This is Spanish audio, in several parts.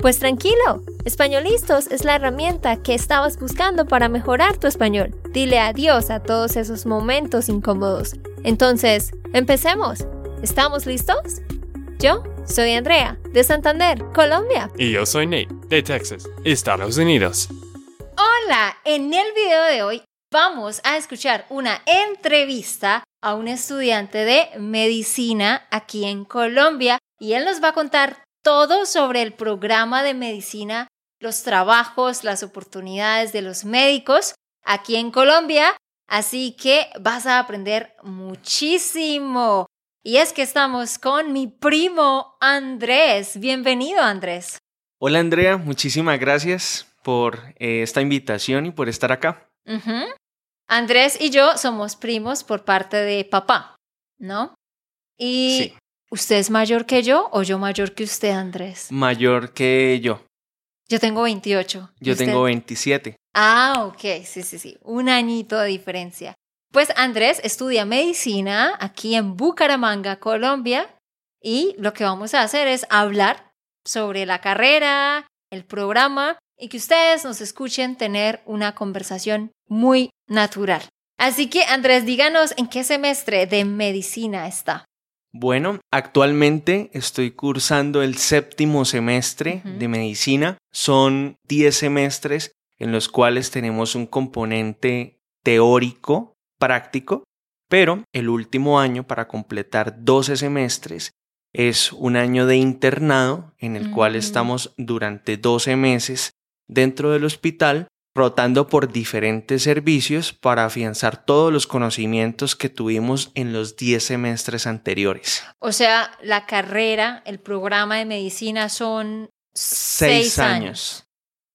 Pues tranquilo, Españolistos es la herramienta que estabas buscando para mejorar tu español. Dile adiós a todos esos momentos incómodos. Entonces, empecemos. ¿Estamos listos? Yo soy Andrea, de Santander, Colombia. Y yo soy Nate, de Texas, Estados Unidos. Hola, en el video de hoy vamos a escuchar una entrevista a un estudiante de medicina aquí en Colombia y él nos va a contar todo sobre el programa de medicina, los trabajos, las oportunidades de los médicos aquí en Colombia. Así que vas a aprender muchísimo. Y es que estamos con mi primo Andrés. Bienvenido, Andrés. Hola, Andrea. Muchísimas gracias por eh, esta invitación y por estar acá. Andrés y yo somos primos por parte de papá, ¿no? Y Sí. ¿Usted es mayor que yo o yo mayor que usted, Andrés? Mayor que yo. Yo tengo 28. ¿Y Yo usted? tengo 27. Ah, ok, sí, sí, sí. Un añito de diferencia. Pues Andrés estudia medicina aquí en Bucaramanga, Colombia, y lo que vamos a hacer es hablar sobre la carrera, el programa, y que ustedes nos escuchen tener una conversación muy natural. Así que Andrés, díganos en qué semestre de medicina está. Bueno, actualmente estoy cursando el séptimo semestre de medicina. Son 10 semestres en los cuales tenemos un componente teórico, práctico, pero el último año para completar 12 semestres es un año de internado en el cual estamos durante 12 meses dentro del hospital rotando por diferentes servicios para afianzar todos los conocimientos que tuvimos en los 10 semestres anteriores. O sea, la carrera, el programa de medicina son Seis años.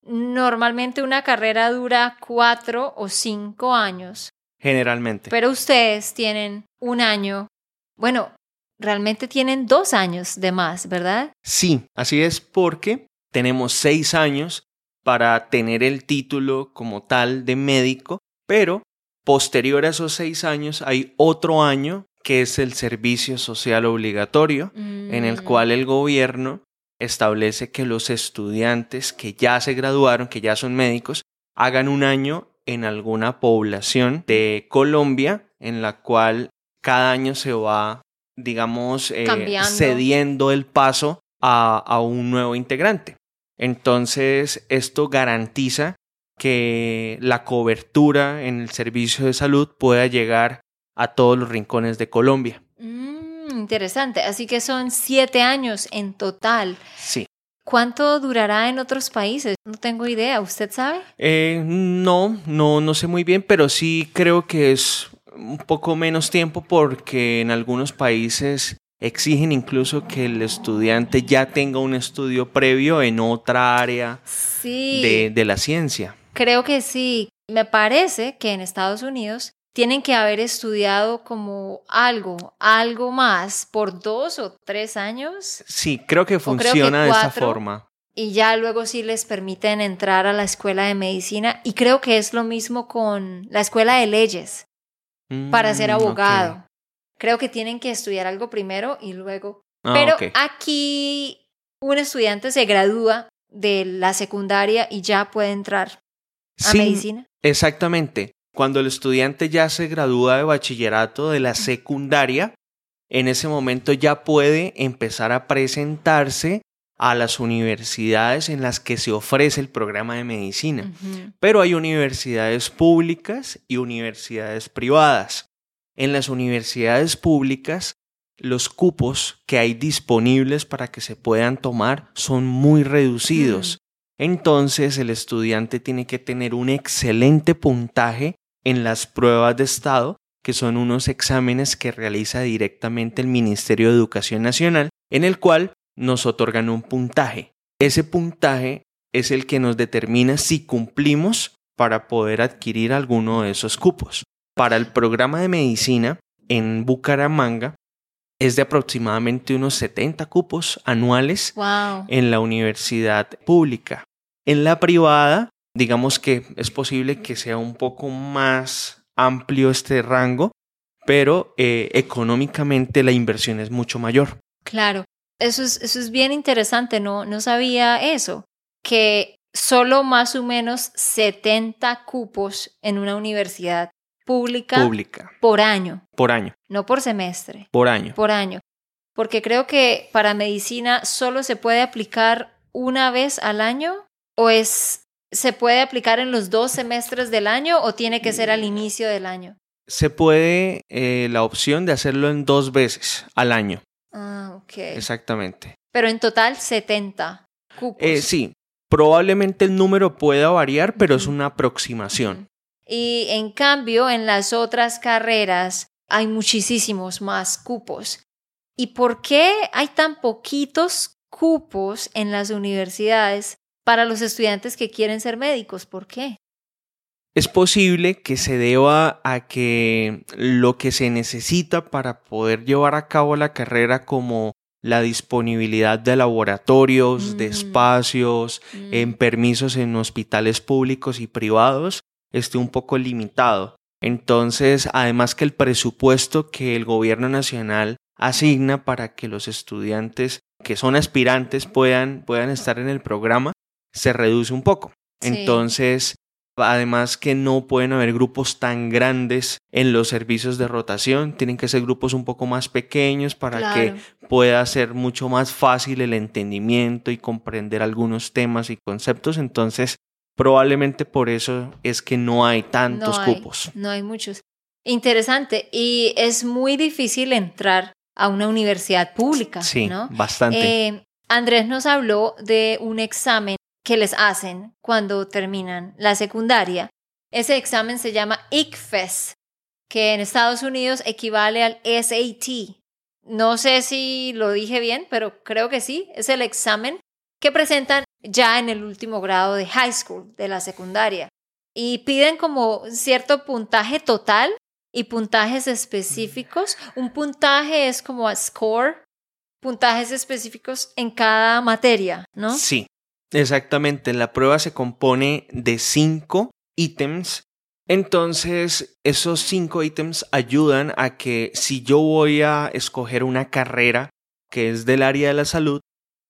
Normalmente una carrera dura cuatro o cinco años, Generalmente. pero ustedes tienen un año, bueno, realmente tienen dos años de más, ¿verdad? Sí, así es porque tenemos seis años para tener el título como tal de médico, pero posterior a esos seis años hay otro año que es el servicio social obligatorio, en el Mm, cual el gobierno establece que los estudiantes que ya se graduaron, que ya son médicos, hagan un año en alguna población de Colombia, en la cual cada año se va, digamos, eh, cediendo el paso a, a un nuevo integrante. Entonces, esto garantiza que la cobertura en el servicio de salud pueda llegar a todos los rincones de Colombia. mm, interesante, así que son siete años en total. Sí. ¿Cuánto durará en otros países? No tengo idea, ¿usted sabe? Eh, no, no, no sé muy bien, pero sí creo que es un poco menos tiempo porque en algunos países exigen incluso que el estudiante ya tenga un estudio previo en otra área Sí. de, de la ciencia. Creo que sí. Me parece que en Estados Unidos tienen que haber estudiado como algo, algo más por dos o tres años Sí, creo que creo que funciona de esa forma. y ya luego sí les permiten entrar a la escuela de medicina y creo que es lo mismo con la escuela de leyes para ser Mm, ok. Creo que tienen que estudiar algo primero y luego. Ah, Pero aquí un estudiante se gradúa de la secundaria y ya puede entrar a Sí, medicina. Exactamente. Cuando el estudiante ya se gradúa de bachillerato de la secundaria, en ese momento ya puede empezar a presentarse a las universidades en las que se ofrece el programa de medicina. Pero hay universidades públicas y universidades privadas. En las universidades públicas, los cupos que hay disponibles para que se puedan tomar son muy reducidos. Entonces el estudiante tiene que tener un excelente puntaje en las pruebas de estado, que son unos exámenes que realiza directamente el Ministerio de Educación Nacional, en el cual nos otorgan un puntaje. Ese puntaje es el que nos determina si cumplimos para poder adquirir alguno de esos cupos. Para el programa de medicina en Bucaramanga es de aproximadamente unos 70 cupos anuales Wow. en la universidad pública. En la privada, digamos que es posible que sea un poco más amplio este rango, pero eh, económicamente la inversión es mucho mayor. Claro. Eso es, eso es bien interesante, no, no sabía eso, que solo más o menos 70 cupos en una universidad pública Pública, por año, por año, no por semestre, por año. por año. Porque creo que para medicina solo se puede aplicar una vez al año o es se puede aplicar en los dos semestres del año o tiene que ser al inicio del año. Se puede eh, la opción de hacerlo en dos veces al año, Ah, ok. exactamente. Pero en total 70 cupos. Eh, sí, probablemente el número pueda variar, pero es una aproximación. Y en cambio, en las otras carreras hay muchísimos más cupos. ¿Y por qué hay tan poquitos cupos en las universidades para los estudiantes que quieren ser médicos? ¿Por qué? Es posible que se deba a que lo que se necesita para poder llevar a cabo la carrera como la disponibilidad de laboratorios, de Mm. espacios, en permisos en hospitales públicos y privados esté un poco limitado. Entonces, además que el presupuesto que el gobierno nacional asigna para que los estudiantes que son aspirantes puedan, puedan estar en el programa, se reduce un poco. Sí. Entonces, además que no pueden haber grupos tan grandes en los servicios de rotación, tienen que ser grupos un poco más pequeños para Claro. que pueda ser mucho más fácil el entendimiento y comprender algunos temas y conceptos. Entonces, probablemente por eso es que no hay tantos no hay, cupos. No hay muchos. Interesante. Y es muy difícil entrar a una universidad pública, Sí, ¿no? bastante. Eh, Andrés nos habló de un examen que les hacen cuando terminan la secundaria. Ese examen se llama ICFES, que en Estados Unidos equivale al SAT. No sé si lo dije bien, pero creo que sí. Es el examen que presentan ya en el último grado de high school, de la secundaria. Y piden como cierto puntaje total y puntajes específicos. Un puntaje es como a score, puntajes específicos en cada materia, ¿no? Sí, exactamente. La prueba se compone de cinco ítems. Entonces, esos cinco ítems ayudan a que si yo voy a escoger una carrera que es del área de la salud,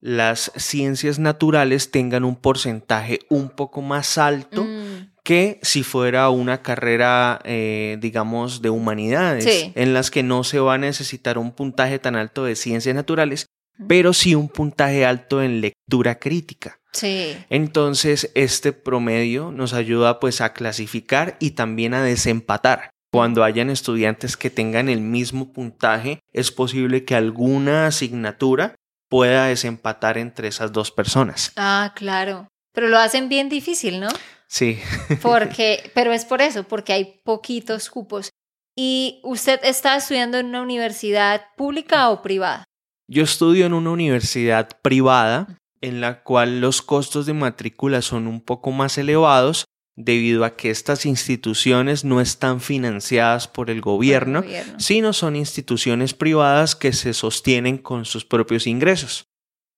las ciencias naturales tengan un porcentaje un poco más alto Mm, que si fuera una carrera, eh, digamos, de humanidades, Sí. en las que no se va a necesitar un puntaje tan alto de ciencias naturales, pero sí un puntaje alto en lectura crítica. sí, Entonces, este promedio nos ayuda pues a clasificar y también a desempatar. Cuando hayan estudiantes que tengan el mismo puntaje, es posible que alguna asignatura pueda desempatar entre esas dos personas. ah, claro. Pero lo hacen bien difícil, ¿no? Sí. Porque, pero es por eso, porque hay poquitos cupos. ¿Y usted está estudiando en una universidad pública o privada? Yo estudio en una universidad privada en la cual los costos de matrícula son un poco más elevados debido a que estas instituciones no están financiadas por el gobierno, Por el gobierno. sino son instituciones privadas que se sostienen con sus propios ingresos.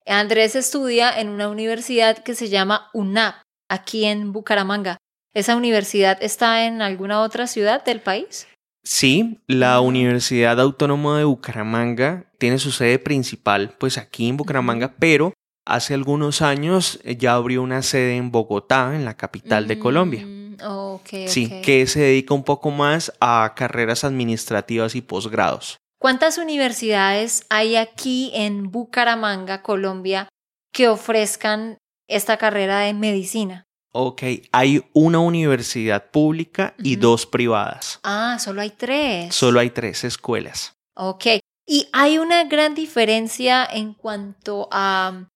Andrés estudia en una universidad que se llama UNAP, aquí en Bucaramanga. ¿Esa universidad está en alguna otra ciudad del país? Sí, la Ah. Universidad Autónoma de Bucaramanga tiene su sede principal pues aquí en Bucaramanga, pero hace algunos años eh, ya abrió una sede en Bogotá, en la capital de Colombia. Mm, ok, Sí, que se dedica un poco más a carreras administrativas y posgrados. ¿Cuántas universidades hay aquí en Bucaramanga, Colombia, que ofrezcan esta carrera de medicina? Ok, hay una universidad pública y dos privadas. Ah, solo hay tres. Solo hay tres escuelas. Ok. Y hay una gran diferencia en cuanto a,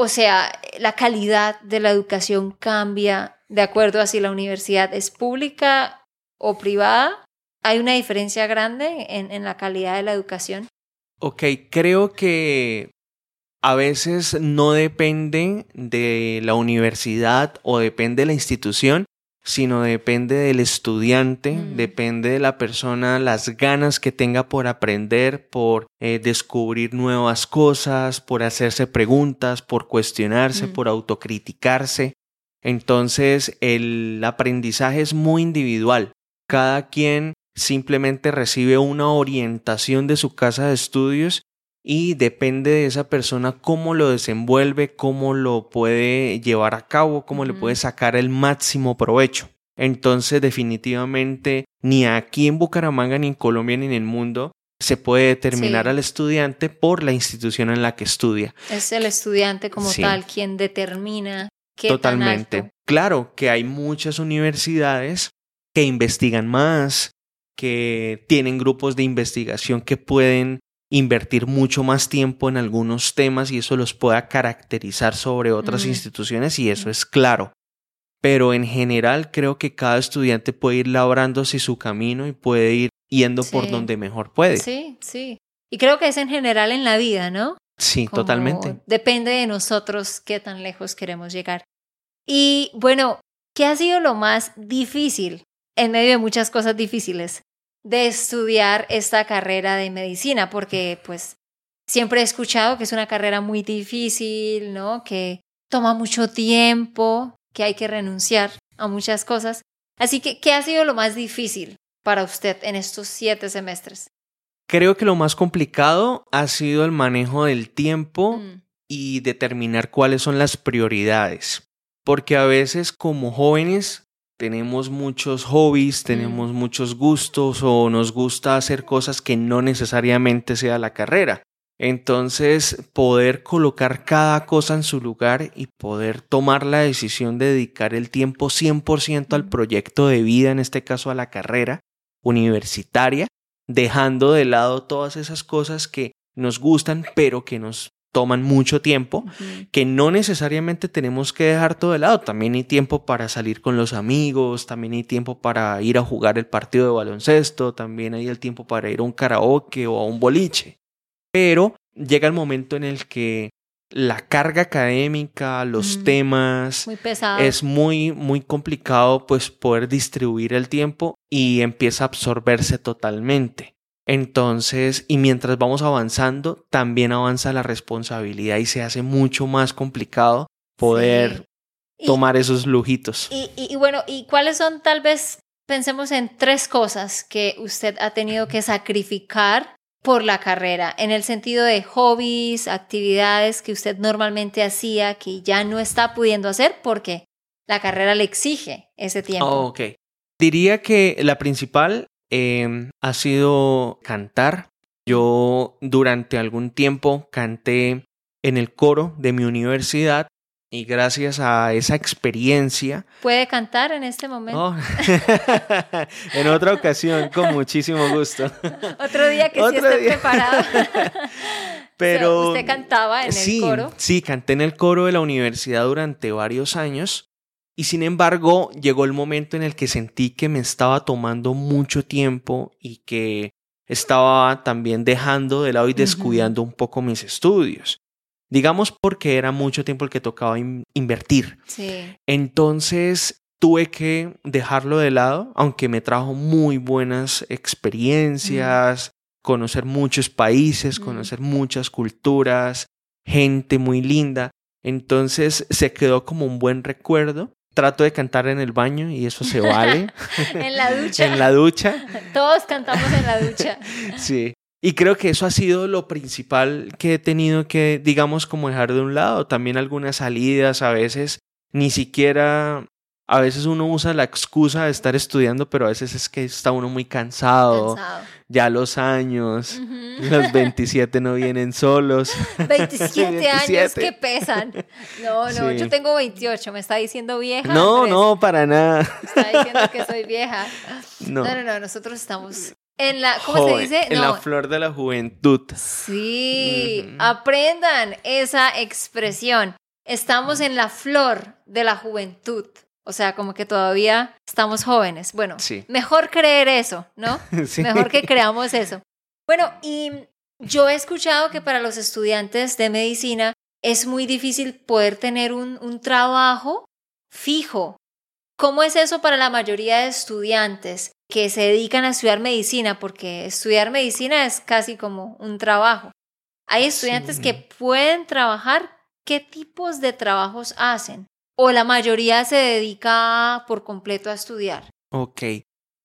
o sea, la calidad de la educación cambia de acuerdo a si la universidad es pública o privada. Hay una diferencia grande en, en la calidad de la educación. Ok, creo que a veces no depende de la universidad o depende de la institución, sino depende del estudiante, Mm. depende de la persona, las ganas que tenga por aprender, por eh, descubrir nuevas cosas, por hacerse preguntas, por cuestionarse, Mm. por autocriticarse. Entonces el aprendizaje es muy individual. Cada quien simplemente recibe una orientación de su casa de estudios y depende de esa persona cómo lo desenvuelve, cómo lo puede llevar a cabo, cómo le puede sacar el máximo provecho. Entonces definitivamente ni aquí en Bucaramanga, ni en Colombia, ni en el mundo se puede determinar Sí. al estudiante por la institución en la que estudia. Es el estudiante como Sí. tal quien determina qué tan Totalmente. alto. Claro que hay muchas universidades que investigan más, que tienen grupos de investigación que pueden invertir mucho más tiempo en algunos temas y eso los pueda caracterizar sobre otras Mm. instituciones y eso es claro. Pero en general creo que cada estudiante puede ir labrándose su camino y puede ir yendo por Sí. donde mejor puede. Sí, Sí, sí. Y creo que es en general en la vida, ¿no? Como totalmente. Depende de nosotros qué tan lejos queremos llegar. Y bueno, ¿qué ha sido lo más difícil, en medio de muchas cosas difíciles, de estudiar esta carrera de medicina? Porque pues siempre he escuchado que es una carrera muy difícil, ¿no? Que toma mucho tiempo, que hay que renunciar a muchas cosas. Así que, ¿qué ha sido lo más difícil para usted en estos siete semestres? Creo que lo más complicado ha sido el manejo del tiempo Mm, y determinar cuáles son las prioridades. Porque a veces como jóvenes tenemos muchos hobbies, tenemos muchos gustos o nos gusta hacer cosas que no necesariamente sea la carrera. Entonces, poder colocar cada cosa en su lugar y poder tomar la decisión de dedicar el tiempo 100% al Mm. proyecto de vida, en este caso a la carrera universitaria, dejando de lado todas esas cosas que nos gustan, pero que nos toman mucho tiempo, que no necesariamente tenemos que dejar todo de lado. También hay tiempo para salir con los amigos, también hay tiempo para ir a jugar el partido de baloncesto, también hay el tiempo para ir a un karaoke o a un boliche. Pero llega el momento en el que la carga académica, los temas, Muy es muy, muy complicado pues poder distribuir el tiempo y empieza a absorberse totalmente. Entonces, y mientras vamos avanzando, también avanza la responsabilidad y se hace mucho más complicado poder Sí. Y- tomar esos lujitos. Y, y- y bueno, ¿y cuáles son tal vez, pensemos en tres cosas que usted ha tenido que sacrificar por la carrera, en el sentido de hobbies, actividades que usted normalmente hacía que ya no está pudiendo hacer porque la carrera le exige ese tiempo? Oh, ok. Diría que la principal eh, ha sido cantar. Yo durante algún tiempo canté en el coro de mi universidad y gracias a esa experiencia ¿Puede cantar en este momento? Oh. en otra ocasión, con muchísimo gusto. Otro día que sí Otro esté día. preparado. Pero usted cantaba en sí, el coro. Sí, canté en el coro de la universidad durante varios años y sin embargo llegó el momento en el que sentí que me estaba tomando mucho tiempo y que estaba también dejando de lado y descuidando un poco mis estudios. Digamos porque era mucho tiempo el que tocaba in- invertir. Sí. Entonces tuve que dejarlo de lado, aunque me trajo muy buenas experiencias, conocer muchos países, conocer muchas culturas, gente muy linda. Entonces se quedó como un buen recuerdo. Trato de cantar en el baño y eso se vale. En la ducha. en la ducha, Todos cantamos en la ducha. sí. Y creo que eso ha sido lo principal que he tenido que, digamos, como dejar de un lado. También algunas salidas, a veces ni siquiera, a veces uno usa la excusa de estar estudiando, pero a veces es que está uno muy cansado, Cansado. ya los años, los 27 no vienen solos. 27 años 27. que pesan. No, no, Sí. yo tengo 28. ¿Me está diciendo vieja? No, Andrés? no, para nada. Me está diciendo que soy vieja. No. No, no, no. Nosotros estamos en la. ¿Cómo Joven, se dice? En No. la flor de la juventud. Sí, aprendan esa expresión. Estamos en la flor de la juventud. O sea, como que todavía estamos jóvenes. Bueno, Sí. mejor creer eso, ¿no? Sí. Mejor que creamos eso. Bueno, y yo he escuchado que para los estudiantes de medicina es muy difícil poder tener un, un trabajo fijo. ¿Cómo es eso para la mayoría de estudiantes que se dedican a estudiar medicina? Porque estudiar medicina es casi como un trabajo. Hay estudiantes que pueden trabajar. ¿Qué tipos de trabajos hacen? ¿O la mayoría se dedica por completo a estudiar? Ok.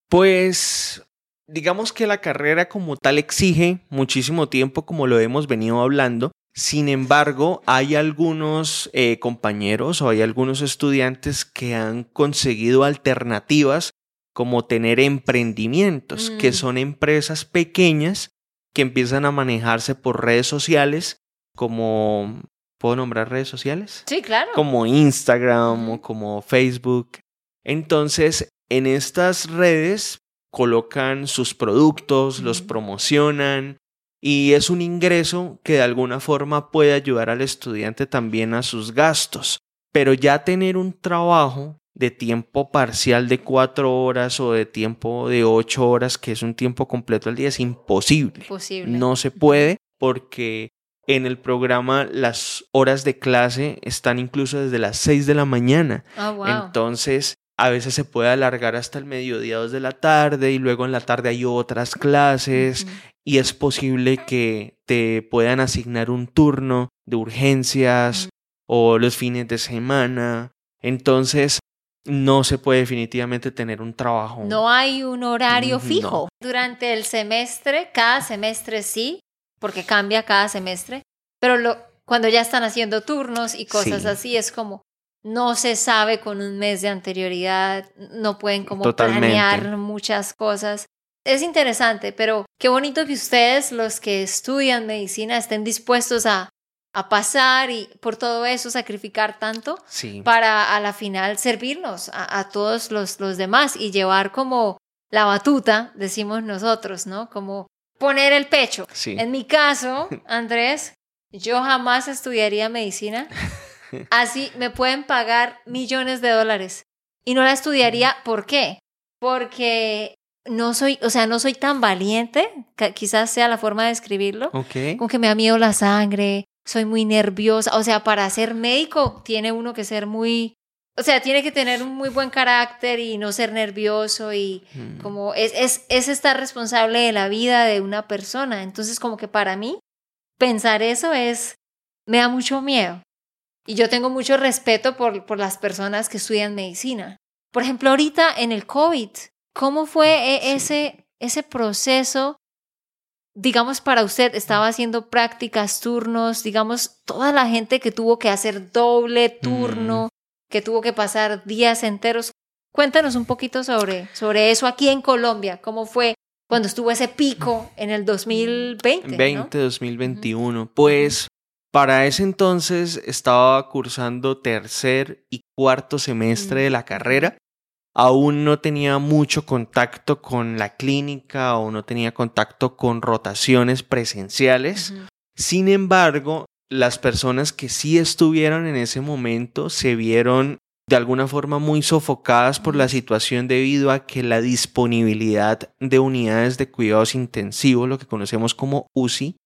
Pues digamos que la carrera como tal exige muchísimo tiempo, como lo hemos venido hablando. Sin embargo, hay algunos eh, compañeros o hay algunos estudiantes que han conseguido alternativas como tener emprendimientos, que Mm. son empresas pequeñas que empiezan a manejarse por redes sociales, como, ¿puedo nombrar redes sociales? Sí, claro. Como Instagram o como Facebook. Entonces, en estas redes colocan sus productos, los promocionan y es un ingreso que de alguna forma puede ayudar al estudiante también a sus gastos. Pero ya tener un trabajo de tiempo parcial de cuatro horas o de tiempo de ocho horas, que es un tiempo completo al día, es imposible. Posible. No se puede porque en el programa las horas de clase están incluso desde las 6 de la mañana. Ah, wow. Entonces, a veces se puede alargar hasta el mediodía, dos de la tarde, y luego en la tarde hay otras clases, y es posible que te puedan asignar un turno de urgencias o los fines de semana. Entonces, no se puede definitivamente tener un trabajo. No hay un horario fijo. Durante el semestre, cada semestre sí, porque cambia cada semestre, pero lo, cuando ya están haciendo turnos y cosas Sí. así, es como no se sabe con un mes de anterioridad, no pueden como Totalmente. planear muchas cosas. Es interesante, pero qué bonito que ustedes, los que estudian medicina, estén dispuestos a, a pasar y por todo eso sacrificar tanto Sí. para a la final servirnos a, a todos los, los demás y llevar como la batuta, decimos nosotros, ¿no? Como poner el pecho. Sí. En mi caso, Andrés, yo jamás estudiaría medicina. Así me pueden pagar millones de dólares y no la estudiaría. ¿Por qué? Porque no soy, o sea, no soy tan valiente, quizás sea la forma de describirlo, Ok. como que me da miedo la sangre, soy muy nerviosa. O sea, para ser médico tiene uno que ser muy, o sea, tiene que tener un muy buen carácter y no ser nervioso y Mm. como es, es, es estar responsable de la vida de una persona. Entonces, como que para mí, pensar eso es, me da mucho miedo. Y yo tengo mucho respeto por, por las personas que estudian medicina. Por ejemplo, ahorita en el COVID, ¿cómo fue eh, Sí. ese, ese proceso? Digamos, para usted, estaba haciendo prácticas, turnos, digamos, toda la gente que tuvo que hacer doble turno, que tuvo que pasar días enteros. Cuéntanos un poquito sobre, sobre eso aquí en Colombia, cómo fue cuando estuvo ese pico en el 2020. ¿no? 20, 2021. Pues para ese entonces estaba cursando tercer y cuarto semestre de la carrera. Aún no tenía mucho contacto con la clínica o no tenía contacto con rotaciones presenciales. Sin embargo, las personas que sí estuvieron en ese momento se vieron de alguna forma muy sofocadas por la situación debido a que la disponibilidad de unidades de cuidados intensivos, lo que conocemos como UCI,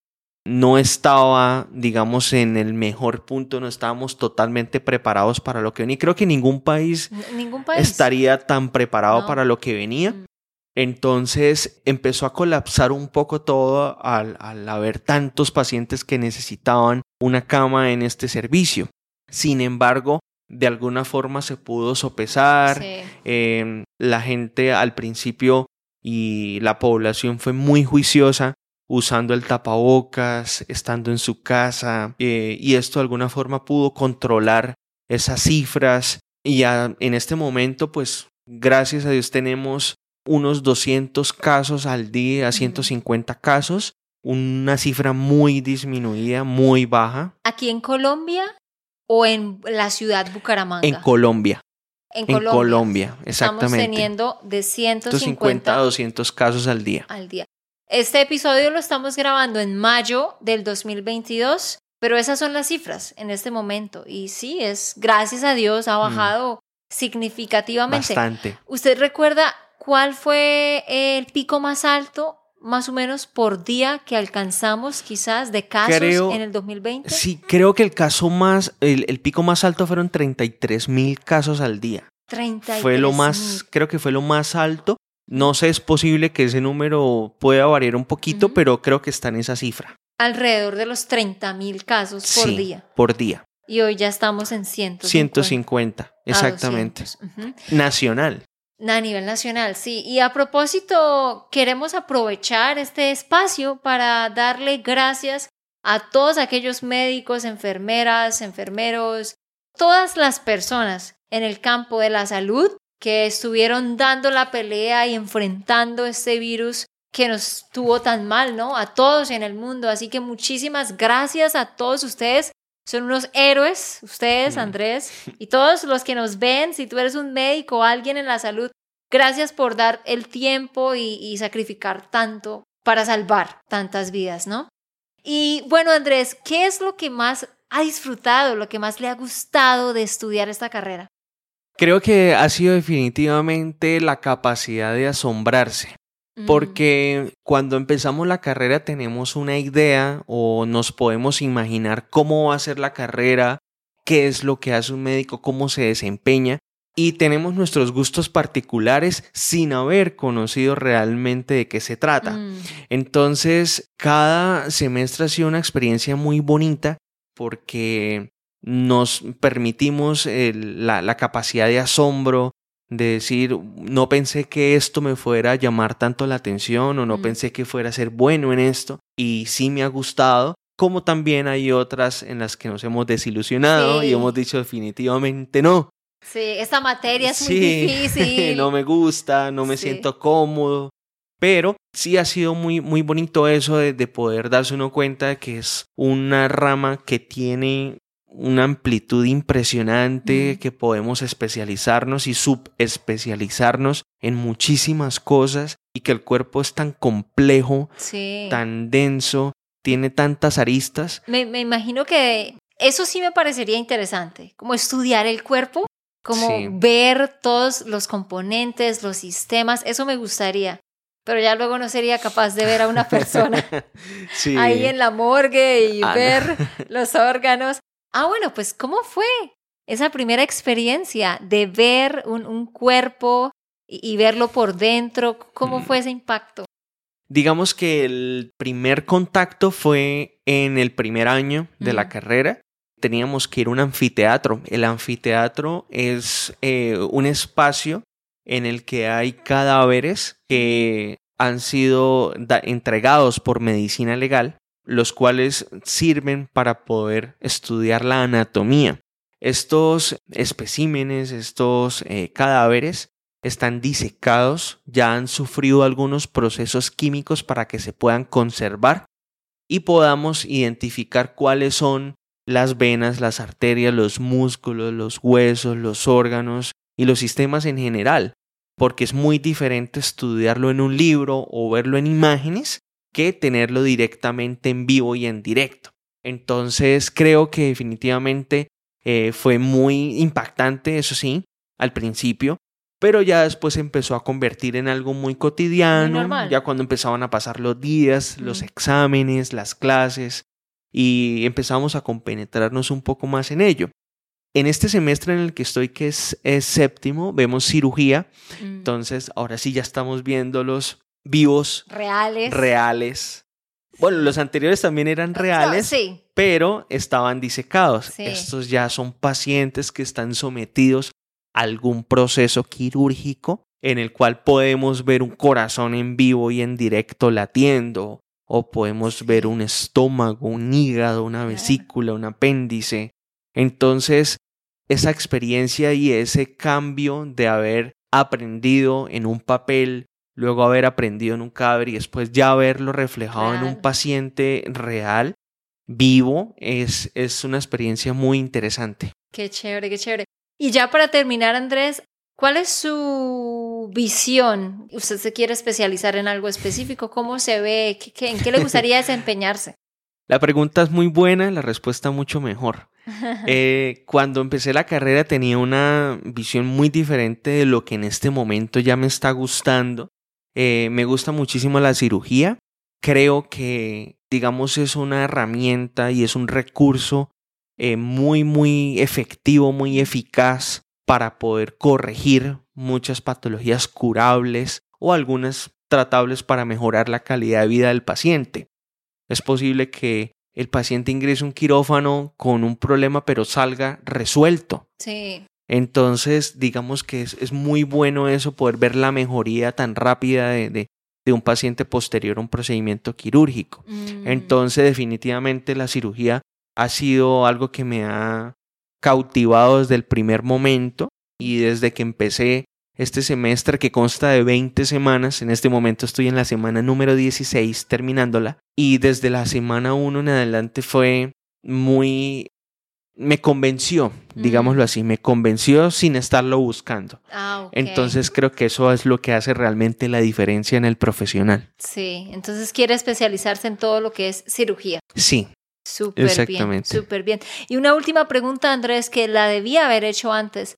no estaba, digamos, en el mejor punto, no estábamos totalmente preparados para lo que venía. Creo que ningún país N- Ningún país. estaría tan preparado No. para lo que venía. Mm. Entonces empezó a colapsar un poco todo al, al haber tantos pacientes que necesitaban una cama en este servicio. Sin embargo, de alguna forma se pudo sopesar. Sí. Eh, la gente al principio y la población fue muy juiciosa usando el tapabocas, estando en su casa, eh, y esto de alguna forma pudo controlar esas cifras. Y ya en este momento, pues gracias a Dios tenemos unos 200 casos al día, 150 casos, una cifra muy disminuida, muy baja ¿Aquí en Colombia o en la ciudad Bucaramanga? en Colombia. En En Colombia, Estamos exactamente. teniendo de 150 150 a 200 casos al día. al día. Este episodio lo estamos grabando en mayo del 2022, pero esas son las cifras en este momento. Y sí, es gracias a Dios ha bajado significativamente. Bastante. ¿Usted recuerda cuál fue el pico más alto, más o menos por día, que alcanzamos quizás de casos Creo- en el 2020? Sí, creo que el caso más, el, el pico más alto fueron 33 mil casos al día. fue lo más, creo que fue lo más alto. No sé, es posible que ese número pueda variar un poquito, pero creo que está en esa cifra. Alrededor de los 30 mil casos por día. Por día. Y hoy ya estamos en 150. 150, exactamente. Nacional. A nivel nacional, sí. Y a propósito, queremos aprovechar este espacio para darle gracias a todos aquellos médicos, enfermeras, enfermeros, todas las personas en el campo de la salud que estuvieron dando la pelea y enfrentando este virus que nos tuvo tan mal, ¿no? A todos en el mundo. Así que muchísimas gracias a todos ustedes. Son unos héroes, ustedes. Andrés, y todos los que nos ven, si tú eres un médico o alguien en la salud, gracias por dar el tiempo y, y sacrificar tanto para salvar tantas vidas, ¿no? Y bueno, Andrés, ¿qué es lo que más ha disfrutado, lo que más le ha gustado de estudiar esta carrera? Creo que ha sido definitivamente la capacidad de asombrarse. Porque cuando empezamos la carrera tenemos una idea o nos podemos imaginar cómo va a ser la carrera, qué es lo que hace un médico, cómo se desempeña, y tenemos nuestros gustos particulares sin haber conocido realmente de qué se trata. Mm. Entonces, cada semestre ha sido una experiencia muy bonita porque nos permitimos la, la, capacidad de asombro, de decir, no pensé que esto me fuera a llamar tanto la atención o no mm. pensé que fuera a ser bueno en esto y sí me ha gustado, como también hay otras en las que nos hemos desilusionado y hemos dicho definitivamente no. Sí, esta materia es muy difícil. no me gusta, no me siento cómodo. Pero sí ha sido muy, muy bonito eso de, de, poder darse uno cuenta de que es una rama que tiene una amplitud impresionante, que podemos especializarnos y subespecializarnos en muchísimas cosas y que el cuerpo es tan complejo, tan denso, tiene tantas aristas. Me, me, imagino que eso sí me parecería interesante, como estudiar el cuerpo, como ver todos los componentes, los sistemas, eso me gustaría pero ya luego no sería capaz de ver a una persona ahí en la morgue y ah, ver los órganos. Ah, bueno, pues ¿cómo fue esa primera experiencia de ver un, cuerpo y, verlo por dentro? ¿Cómo fue ese impacto? Digamos que el primer contacto fue en el primer año de la carrera. Teníamos que ir a un anfiteatro. El anfiteatro es eh, un espacio en el que hay cadáveres que han sido entregados por medicina legal los cuales sirven para poder estudiar la anatomía. Estos especímenes, estos eh, cadáveres, están disecados, ya han sufrido algunos procesos químicos para que se puedan conservar y podamos identificar cuáles son las venas, las arterias, los músculos, los huesos, los órganos y los sistemas en general, porque es muy diferente estudiarlo en un libro o verlo en imágenes que tenerlo directamente en vivo y en directo. Entonces creo que definitivamente eh, fue muy impactante, eso sí, al principio, pero ya después empezó a convertir en algo muy cotidiano, ya cuando empezaban a pasar los días, los exámenes, las clases, y empezamos a compenetrarnos un poco más en ello. En este semestre en el que estoy, que es, séptimo, vemos cirugía, mm. entonces ahora sí ya estamos viéndolos vivos. Reales. Reales. Bueno, los anteriores también eran reales, pero estaban disecados. Estos ya son pacientes que están sometidos a algún proceso quirúrgico en el cual podemos ver un corazón en vivo y en directo latiendo, o podemos ver un estómago, un hígado, una vesícula, un apéndice. Entonces, esa experiencia y ese cambio de haber aprendido en un papel luego haber aprendido en un cadáver y después ya verlo reflejado en un paciente real, vivo, es, es una experiencia muy interesante. Qué chévere, qué chévere. Y ya para terminar, Andrés, ¿cuál es su visión? ¿Usted se quiere especializar en algo específico? ¿Cómo se ve? ¿En qué le gustaría desempeñarse? La pregunta es muy buena, la respuesta mucho mejor. Eh, cuando empecé la carrera tenía una visión muy diferente de lo que en este momento ya me está gustando eh, me gusta muchísimo la cirugía. Creo que, digamos, es una herramienta y es un recurso eh, muy, muy efectivo, muy eficaz para poder corregir muchas patologías curables o algunas tratables para mejorar la calidad de vida del paciente. Es posible que el paciente ingrese un quirófano con un problema pero salga resuelto. Sí. Entonces, digamos que es, muy bueno eso, poder ver la mejoría tan rápida de, un paciente posterior a un procedimiento quirúrgico. Mm. Entonces, definitivamente la cirugía ha sido algo que me ha cautivado desde el primer momento y desde que empecé este semestre que consta de 20 semanas. En este momento estoy en la semana número 16 terminándola y desde la semana 1 en adelante fue muy... me convenció, digámoslo así, me convenció sin estarlo buscando. Ah, Entonces creo que eso es lo que hace realmente la diferencia en el profesional. Sí, entonces quiere especializarse en todo lo que es cirugía. Sí, Súper bien, súper bien. Y una última pregunta, Andrés, que la debía haber hecho antes.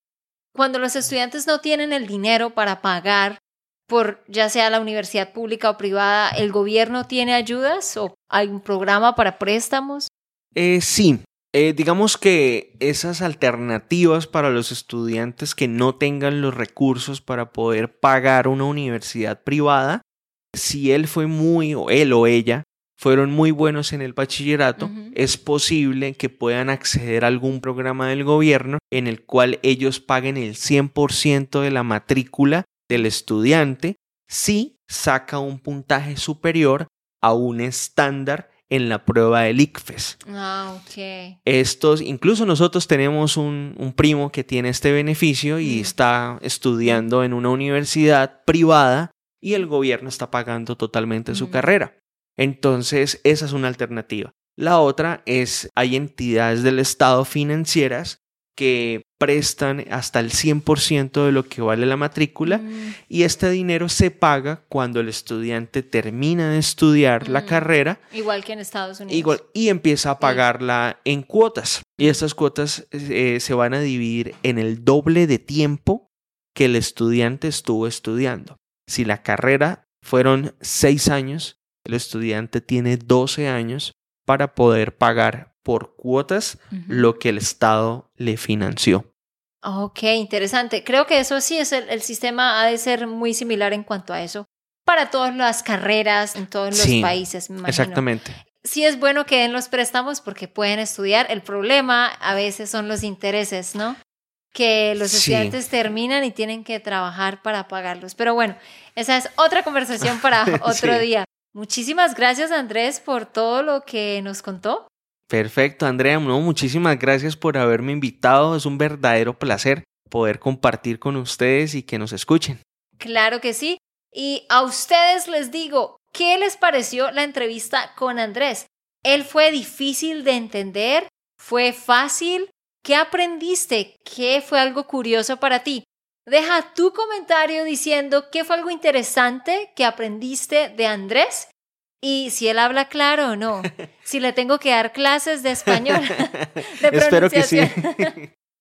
Cuando los estudiantes no tienen el dinero para pagar por ya sea la universidad pública o privada, ¿el gobierno tiene ayudas o hay un programa para préstamos? Eh, sí, eh, digamos que esas alternativas para los estudiantes que no tengan los recursos para poder pagar una universidad privada, si él fue muy, o él o ella, fueron muy buenos en el bachillerato, es posible que puedan acceder a algún programa del gobierno en el cual ellos paguen el 100% de la matrícula del estudiante si saca un puntaje superior a un estándar en la prueba del ICFES. Ah, ok. Estos, incluso nosotros tenemos un, primo que tiene este beneficio y está estudiando en una universidad privada y el gobierno está pagando totalmente su carrera. Entonces, esa es una alternativa. La otra es, hay entidades del Estado financieras que prestan hasta el 100% de lo que vale la matrícula mm. y este dinero se paga cuando el estudiante termina de estudiar la Mm. carrera Igual que en Estados Unidos. igual, y empieza a pagarla en cuotas. Y estas cuotas eh, se van a dividir en el doble de tiempo que el estudiante estuvo estudiando. Si la carrera fueron seis años, el estudiante tiene 12 años para poder pagar por cuotas lo que el Estado le financió. Ok, interesante. Creo que eso sí es el, el sistema ha de ser muy similar en cuanto a eso para todas las carreras en todos los Sí, países. Me imagino. Exactamente. Sí es bueno que den los préstamos porque pueden estudiar. El problema a veces son los intereses, ¿no? Que los Sí. estudiantes terminan y tienen que trabajar para pagarlos. Pero bueno, esa es otra conversación para otro Sí. día. Muchísimas gracias Andrés por todo lo que nos contó. Perfecto, Andrea. Muchísimas gracias por haberme invitado. Es un verdadero placer poder compartir con ustedes y que nos escuchen. Claro que sí. Y a ustedes les digo, ¿qué les pareció la entrevista con Andrés? ¿Él fue difícil de entender? ¿Fue fácil? ¿Qué aprendiste? ¿Qué fue algo curioso para ti? Deja tu comentario diciendo qué fue algo interesante que aprendiste de Andrés y si él habla claro o no. Si le tengo que dar clases de español. de Espero que sí.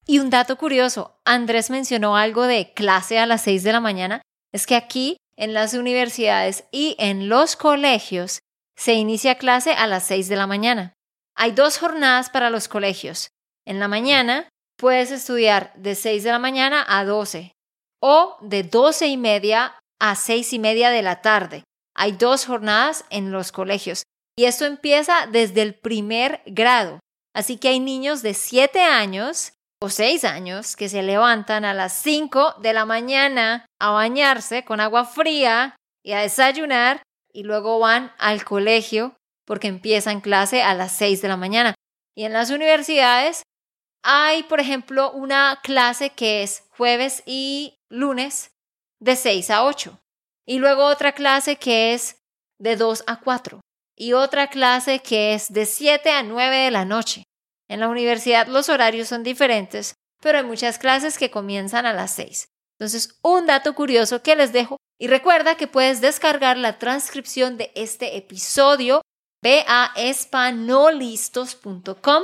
Y un dato curioso, Andrés mencionó algo de clase a las 6 de la mañana. Es que aquí, en las universidades y en los colegios, se inicia clase a las 6 de la mañana. Hay dos jornadas para los colegios. En la mañana puedes estudiar de 6 de la mañana a 12 o de 12 y media a 6 y media de la tarde. Hay dos jornadas en los colegios y esto empieza desde el primer grado. Así que hay niños de 7 años o 6 años que se levantan a las 5 de la mañana a bañarse con agua fría y a desayunar y luego van al colegio porque empiezan clase a las 6 de la mañana. Y en las universidades hay, por ejemplo, una clase que es jueves y lunes de 6 a 8. Y luego otra clase que es de 2 a 4. Y otra clase que es de 7 a 9 de la noche. En la universidad los horarios son diferentes, pero hay muchas clases que comienzan a las 6. Entonces, un dato curioso que les dejo. Y recuerda que puedes descargar la transcripción de este episodio. Ve a espanolistos.com.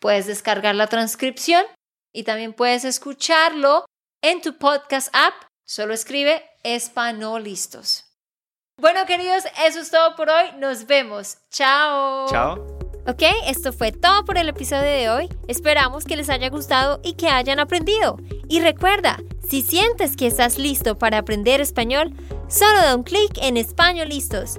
Puedes descargar la transcripción y también puedes escucharlo en tu podcast app. Solo escribe Espanolistos. Bueno, queridos, eso es todo por hoy. Nos vemos. Chao. Chao. Ok, esto fue todo por el episodio de hoy. Esperamos que les haya gustado y que hayan aprendido. Y recuerda, si sientes que estás listo para aprender español, solo da un clic en Español Listos.